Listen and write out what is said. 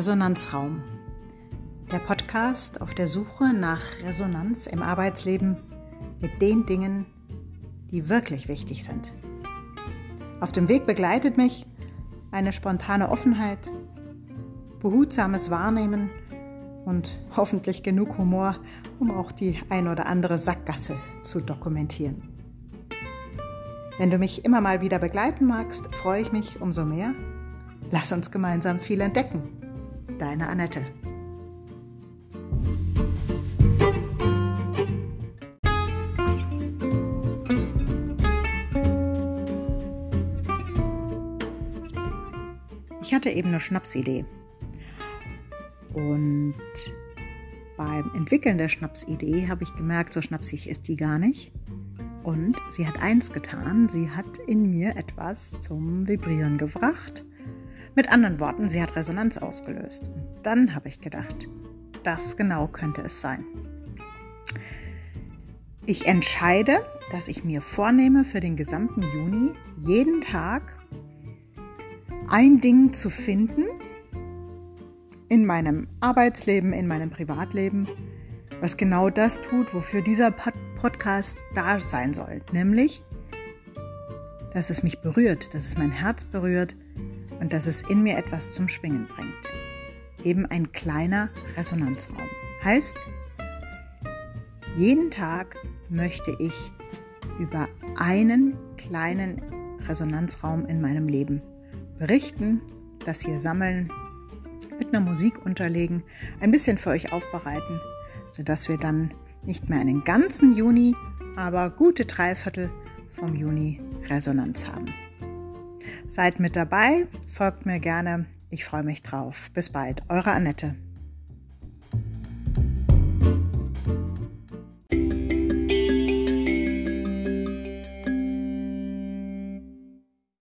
Resonanzraum. Der Podcast auf der Suche nach Resonanz im Arbeitsleben mit den Dingen, die wirklich wichtig sind. Auf dem Weg begleitet mich eine spontane Offenheit, behutsames Wahrnehmen und hoffentlich genug Humor, um auch die ein oder andere Sackgasse zu dokumentieren. Wenn du mich immer mal wieder begleiten magst, freue ich mich umso mehr. Lass uns gemeinsam viel entdecken. Deine Annette. Ich hatte eben eine Schnapsidee. Und beim Entwickeln der Schnapsidee habe ich gemerkt, so schnapsig ist die gar nicht. Und sie hat eins getan, sie hat in mir etwas zum Vibrieren gebracht. Mit anderen Worten, sie hat Resonanz ausgelöst. Und dann habe ich gedacht, das genau könnte es sein. Ich entscheide, dass ich mir vornehme, für den gesamten Juni jeden Tag ein Ding zu finden in meinem Arbeitsleben, in meinem Privatleben, was genau das tut, wofür dieser Podcast da sein soll. Nämlich, dass es mich berührt, dass es mein Herz berührt und dass es in mir etwas zum Schwingen bringt. Eben ein kleiner Resonanzraum. Heißt, jeden Tag möchte ich über einen kleinen Resonanzraum in meinem Leben berichten, das hier sammeln, mit einer Musik unterlegen, ein bisschen für euch aufbereiten, sodass wir dann nicht mehr einen ganzen Juni, aber gute Dreiviertel vom Juni Resonanz haben. Seid mit dabei, folgt mir gerne, ich freue mich drauf. Bis bald, eure Annette.